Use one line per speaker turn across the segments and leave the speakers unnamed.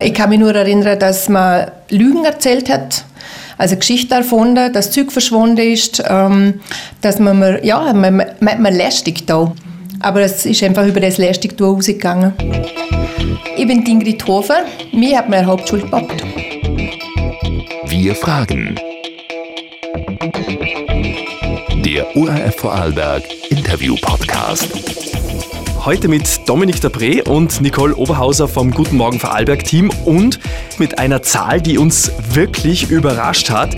Ich kann mich nur erinnern, dass man Lügen erzählt hat, also Geschichte erfunden, dass Zeug verschwunden ist, ähm, dass man, ja, man, man, man lästig da. Aber es ist einfach über das lästig rausgegangen. Ich bin Ingrid Hofer, mir hat meine Hauptschule gepackt.
Wir fragen. Der ORF Vorarlberg Interview Podcast.
Heute mit Dominik Dabré und Nicole Oberhauser vom Guten Morgen Vorarlberg Team und mit einer Zahl, die uns wirklich überrascht hat.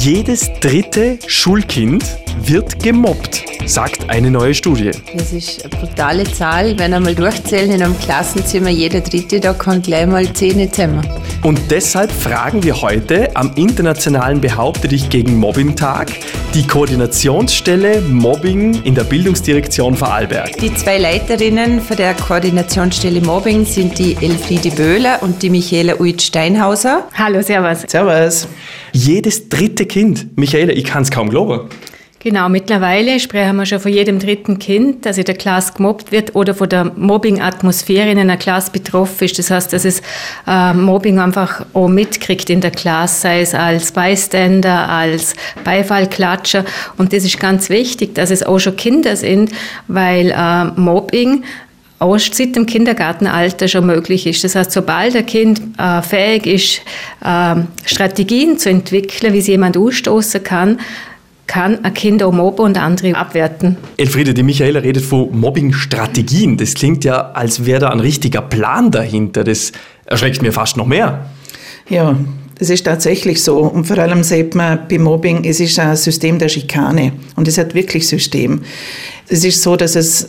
Jedes dritte Schulkind wird gemobbt, sagt eine neue Studie.
Das ist eine brutale Zahl. Wenn einmal durchzählen in einem Klassenzimmer, jeder dritte, da kann gleich mal Zähne zusammen.
Und deshalb fragen wir heute am internationalen Behaupte dich gegen Mobbing Tag die Koordinationsstelle Mobbing in der Bildungsdirektion Vorarlberg.
Die zwei Leiterinnen von der Koordinationsstelle Mobbing sind die Elfriede Böhler und die Michaela Uit-Steinhauser.
Hallo, Servus.
Servus. Jedes dritte Kind. Michaela, ich kann es kaum glauben.
Genau, mittlerweile sprechen wir schon von jedem dritten Kind, das in der Klasse gemobbt wird oder von der Mobbing-Atmosphäre in einer Klasse betroffen ist. Das heißt, dass es äh, Mobbing einfach auch mitkriegt in der Klasse, sei es als Bystander, als Beifallklatscher. Und das ist ganz wichtig, dass es auch schon Kinder sind, weil äh, Mobbing auch seit dem Kindergartenalter schon möglich ist. Das heißt, sobald ein Kind äh, fähig ist, äh, Strategien zu entwickeln, wie sie jemand ausstoßen kann, kann ein Kind auch mobben und andere abwerten.
Elfriede, die Michaela redet von Mobbing-Strategien. Das klingt ja, als wäre da ein richtiger Plan dahinter. Das erschreckt mir fast noch mehr.
Ja, das ist tatsächlich so. Und vor allem sieht man bei Mobbing, es ist ein System der Schikane. Und es hat wirklich System. Es ist so, dass es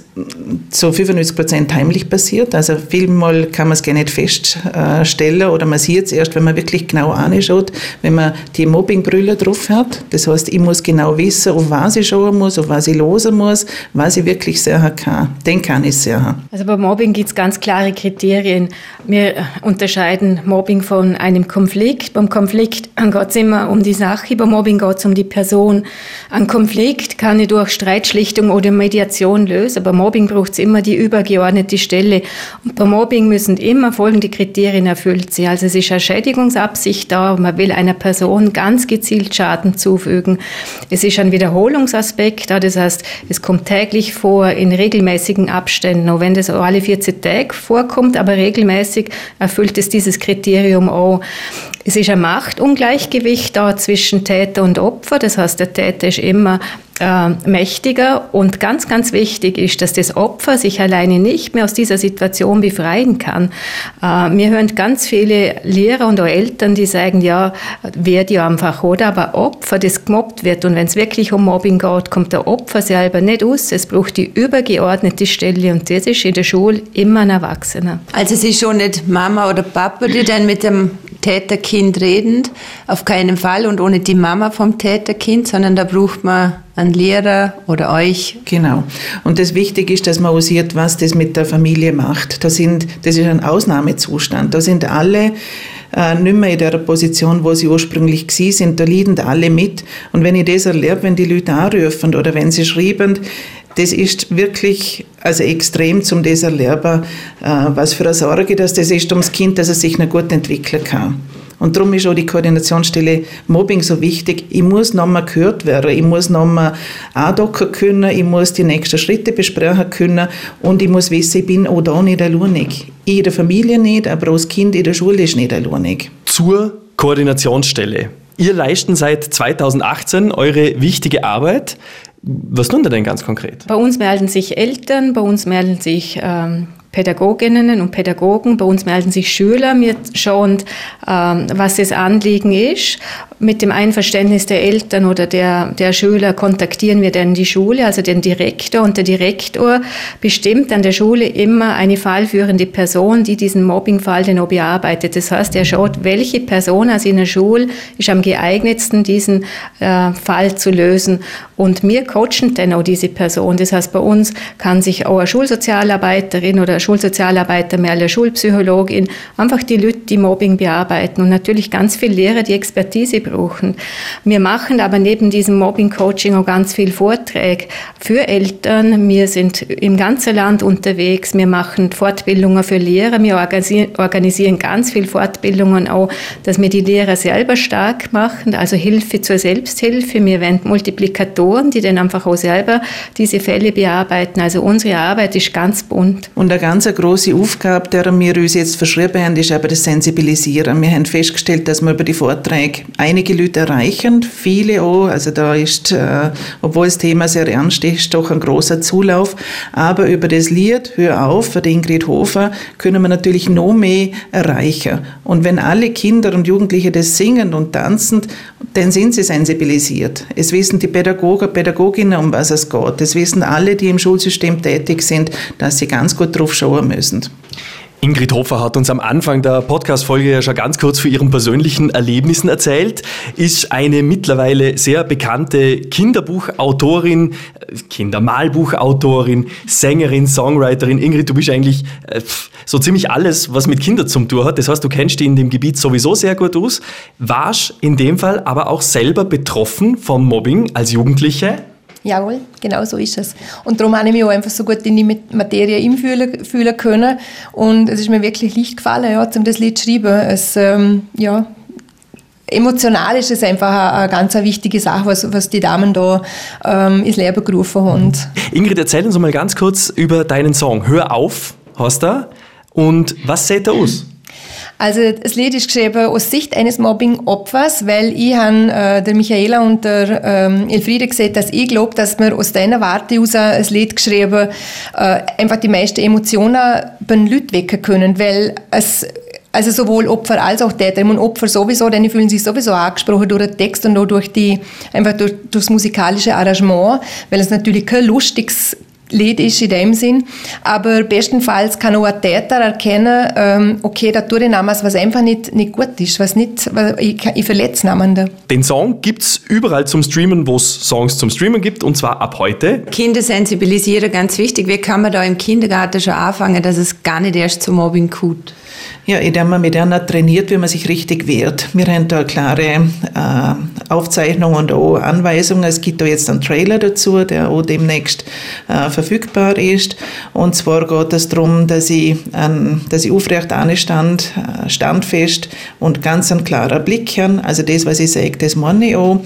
zu 95 Prozent heimlich passiert. Also vielmal kann man es gar nicht feststellen oder man sieht es erst, wenn man wirklich genau anschaut, wenn man die Mobbingbrille drauf hat. Das heißt, ich muss genau wissen, auf was ich schauen muss, auf was ich losen muss, was ich wirklich sehen kann. Den kann ich sehen.
Also bei Mobbing gibt es ganz klare Kriterien. Wir unterscheiden Mobbing von einem Konflikt. Beim Konflikt geht es immer um die Sache, beim Mobbing geht es um die Person. Ein Konflikt kann ich durch Streitschlichtung oder mit Mediation lösen. Bei Mobbing braucht es immer die übergeordnete Stelle. Und bei Mobbing müssen immer folgende Kriterien erfüllt sein. Also es ist eine Schädigungsabsicht da, man will einer Person ganz gezielt Schaden zufügen. Es ist ein Wiederholungsaspekt da, das heißt, es kommt täglich vor in regelmäßigen Abständen. Auch wenn das alle 14 Tage vorkommt, aber regelmäßig erfüllt es dieses Kriterium auch. Es ist ein Machtungleichgewicht da zwischen Täter und Opfer. Das heißt, der Täter ist immer äh, mächtiger und ganz, ganz wichtig ist, dass das Opfer sich alleine nicht mehr aus dieser Situation befreien kann. Äh, mir hören ganz viele Lehrer und auch Eltern, die sagen, ja, werde ja einfach, oder? Aber Opfer, das gemobbt wird und wenn es wirklich um Mobbing geht, kommt der Opfer selber nicht aus. Es braucht die übergeordnete Stelle und das ist in der Schule immer ein Erwachsener.
Also es ist schon nicht Mama oder Papa, die dann mit dem Täterkind reden, auf keinen Fall und ohne die Mama vom Täterkind, sondern da braucht man einen Lehrer oder euch.
Genau. Und das Wichtige ist, dass man auch sieht, was das mit der Familie macht. Da sind, das ist ein Ausnahmezustand. Da sind alle äh, nicht mehr in der Position, wo sie ursprünglich gewesen sind. Da leiden alle mit. Und wenn ich das erlebe, wenn die Leute anrufen oder wenn sie schreiben, das ist wirklich also extrem zum das erleben, äh, was für eine Sorge das, das ist ums Kind, dass es sich noch gut entwickeln kann. Und darum ist auch die Koordinationsstelle Mobbing so wichtig. Ich muss nochmal gehört werden, ich muss nochmal andocken können, ich muss die nächsten Schritte besprechen können und ich muss wissen, ich bin auch da nicht alleinig. Ich in der Familie nicht, aber auch das Kind in der Schule ist nicht alleinig.
Zur Koordinationsstelle. Ihr leisten seit 2018 eure wichtige Arbeit. Was tun denn ganz konkret?
Bei uns melden sich Eltern, bei uns melden sich ähm, Pädagoginnen und Pädagogen. Bei uns melden sich Schüler. Wir schauen, ähm, was das Anliegen ist. Mit dem Einverständnis der Eltern oder der, der Schüler kontaktieren wir dann die Schule, also den Direktor. Und der Direktor bestimmt an der Schule immer eine fallführende Person, die diesen Mobbingfall dann auch bearbeitet. Das heißt, er schaut, welche Person aus einer Schule ist am geeignetsten, diesen äh, Fall zu lösen. Und wir coachen dann auch diese Person. Das heißt, bei uns kann sich auch eine Schulsozialarbeiterin oder Schulsozialarbeiter, mehr eine Schulpsychologin, einfach die die Mobbing bearbeiten und natürlich ganz viele Lehrer, die Expertise brauchen. Wir machen aber neben diesem Mobbing-Coaching auch ganz viel Vorträge für Eltern. Wir sind im ganzen Land unterwegs. Wir machen Fortbildungen für Lehrer. Wir organisieren ganz viele Fortbildungen auch, dass wir die Lehrer selber stark machen, also Hilfe zur Selbsthilfe. Wir werden Multiplikatoren, die dann einfach auch selber diese Fälle bearbeiten. Also unsere Arbeit ist ganz bunt.
Und eine ganz große Aufgabe, der wir uns jetzt verschrieben haben, ist aber das Sensibilisieren. Wir haben festgestellt, dass wir über die Vorträge einige Leute erreichen, viele auch. Also da ist, äh, obwohl das Thema sehr ernst ist, doch ein großer Zulauf. Aber über das Lied Hör auf von Ingrid Hofer können wir natürlich noch mehr erreichen. Und wenn alle Kinder und Jugendliche das singen und tanzen, dann sind sie sensibilisiert. Es wissen die Pädagogen, Pädagoginnen, um was es geht. Es wissen alle, die im Schulsystem tätig sind, dass sie ganz gut drauf schauen müssen.
Ingrid Hofer hat uns am Anfang der Podcast-Folge ja schon ganz kurz von ihren persönlichen Erlebnissen erzählt, ist eine mittlerweile sehr bekannte Kinderbuchautorin, Kindermalbuchautorin, Sängerin, Songwriterin. Ingrid, du bist eigentlich äh, so ziemlich alles, was mit Kindern zum Tun hat. Das heißt, du kennst dich in dem Gebiet sowieso sehr gut aus, warst in dem Fall aber auch selber betroffen vom Mobbing als Jugendliche.
Jawohl, genau so ist es. Und darum habe ich mich auch einfach so gut in die Materie einfühlen fühlen können. Und es ist mir wirklich leicht gefallen, ja, um das Lied zu schreiben. Es, ähm, ja, emotional ist es einfach eine, eine ganz wichtige Sache, was, was die Damen da ähm, ins Leben gerufen haben.
Ingrid, erzähl uns mal ganz kurz über deinen Song. Hör auf, hast du. Und was sieht er aus?
Also das Lied ist geschrieben aus Sicht eines Mobbing-Opfers, weil ich habe äh, der Michaela und der ähm, Elfriede gesagt, dass ich glaube, dass wir aus dieser Warte heraus ein Lied geschrieben äh, einfach die meisten Emotionen bei den Leuten wecken können, weil es also sowohl Opfer als auch Täter. Und Opfer sowieso, denn die fühlen sich sowieso angesprochen durch den Text und auch durch die, einfach durch, durch das musikalische Arrangement, weil es natürlich kein lustiges Lied ist in dem Sinn. Aber bestenfalls kann auch ein Täter erkennen, ähm, okay, da tue ich damals was einfach nicht, nicht gut ist, was nicht, was ich, ich verletze jemanden.
Den Song gibt es überall zum Streamen, wo es Songs zum Streamen gibt, und zwar ab heute.
Kinder sensibilisieren, ganz wichtig. Wie kann man da im Kindergarten schon anfangen, dass es gar nicht erst zum Mobbing kommt?
Ja, indem man mit einer trainiert, wie man sich richtig wehrt. Wir haben da klare äh, Aufzeichnungen und auch Anweisungen. Es gibt da jetzt einen Trailer dazu, der auch demnächst äh, verfügbar ist. Und zwar geht es darum, dass ich, ähm, dass ich aufrecht anstand, äh, standfest und ganz ein klarer Blick habe. Also das, was ich sage, das meine ich auch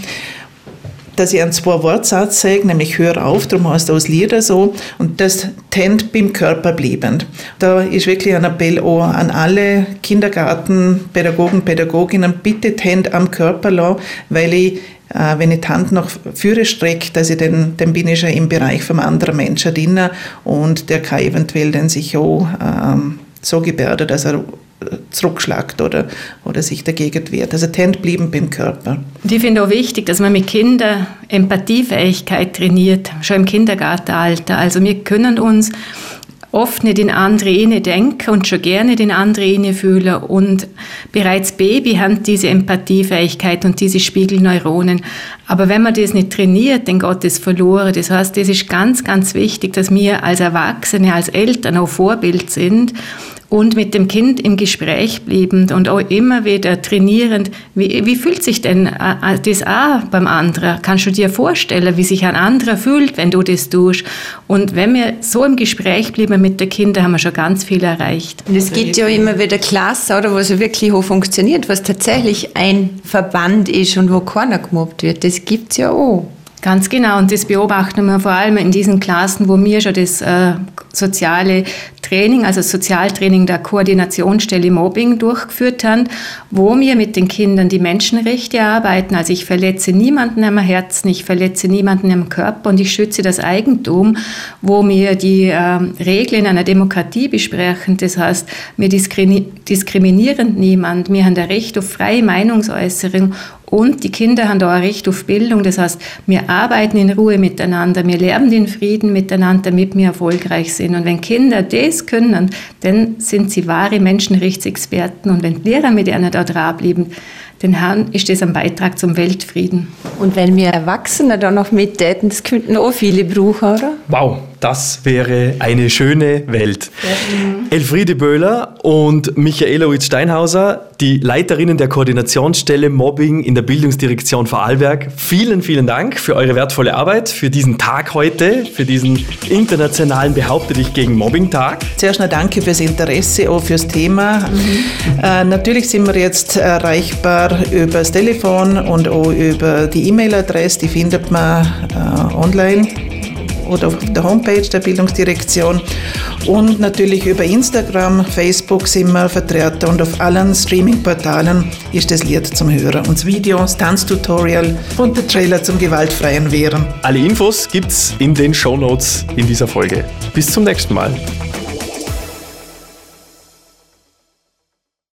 dass ich einen zwei Wortsatz sage, nämlich hör auf, darum heißt das Lieder so, und das tennt beim Körper bliebend. Da ist wirklich ein Appell auch an alle Kindergartenpädagogen, Pädagoginnen, bitte tennt am Körper lassen, weil ich wenn ich die Hand nach vorne strecke, dass ich dann, dann bin ich schon im Bereich vom anderen Menschen drin und der kann eventuell dann sich auch ähm, so gebärden, dass er zurückschlägt oder, oder sich dagegen wehrt. Also Tent blieben beim Körper.
Und ich finde auch wichtig, dass man mit Kindern Empathiefähigkeit trainiert, schon im Kindergartenalter. Also wir können uns oft nicht in andere Inne denken und schon gerne in andere Inne fühlen. Und bereits Baby haben diese Empathiefähigkeit und diese Spiegelneuronen. Aber wenn man das nicht trainiert, dann geht das verloren. Das heißt, es ist ganz, ganz wichtig, dass wir als Erwachsene, als Eltern auch Vorbild sind und mit dem Kind im Gespräch bliebend und auch immer wieder trainierend, wie, wie fühlt sich denn äh, äh, das an beim anderen? Kannst du dir vorstellen, wie sich ein anderer fühlt, wenn du das tust? Und wenn wir so im Gespräch bleiben mit den Kindern, haben wir schon ganz viel erreicht.
Und es gibt ja immer wieder Klassen, oder, wo es wirklich hoch funktioniert, was tatsächlich ein Verband ist und wo keiner gemobbt wird. Das gibt es ja auch.
Ganz genau, und das beobachten wir vor allem in diesen Klassen, wo wir schon das äh, soziale Training, also Sozialtraining der Koordinationsstelle Mobbing durchgeführt haben, wo wir mit den Kindern die Menschenrechte arbeiten. Also ich verletze niemanden am Herzen, ich verletze niemanden am Körper und ich schütze das Eigentum, wo wir die äh, Regeln einer Demokratie besprechen. Das heißt, wir diskriminieren niemanden, wir haben ein Recht auf freie Meinungsäußerung und die Kinder haben da ein Recht auf Bildung. Das heißt, wir arbeiten in Ruhe miteinander, wir lernen den Frieden miteinander, damit wir erfolgreich sind. Und wenn Kinder das können, dann sind sie wahre Menschenrechtsexperten. Und wenn die Lehrer mit ihnen da dranbleiben, dann ist das ein Beitrag zum Weltfrieden.
Und wenn wir Erwachsene da noch mittäten, das könnten auch viele brauchen, oder?
Wow, Das wäre eine schöne Welt. Elfriede Böhler und Michaela Uitz-Steinhauser, die Leiterinnen der Koordinationsstelle Mobbing in der Bildungsdirektion Vorarlberg. Vielen, vielen Dank für eure wertvolle Arbeit, für diesen Tag heute, für diesen internationalen Behaupte dich gegen Mobbing-Tag.
Zuerst noch danke fürs Interesse, auch fürs Thema. Mhm. Äh, natürlich sind wir jetzt erreichbar über das Telefon und auch über die E-Mail-Adresse, die findet man äh, online oder auf der Homepage der Bildungsdirektion. Und natürlich über Instagram, Facebook sind wir vertreten und auf allen Streaming-Portalen ist das Lied zum Hören. Und das Video, das Tanztutorial und der Trailer zum gewaltfreien Wehren.
Alle Infos gibt's in den Show Notes in dieser Folge. Bis zum nächsten Mal.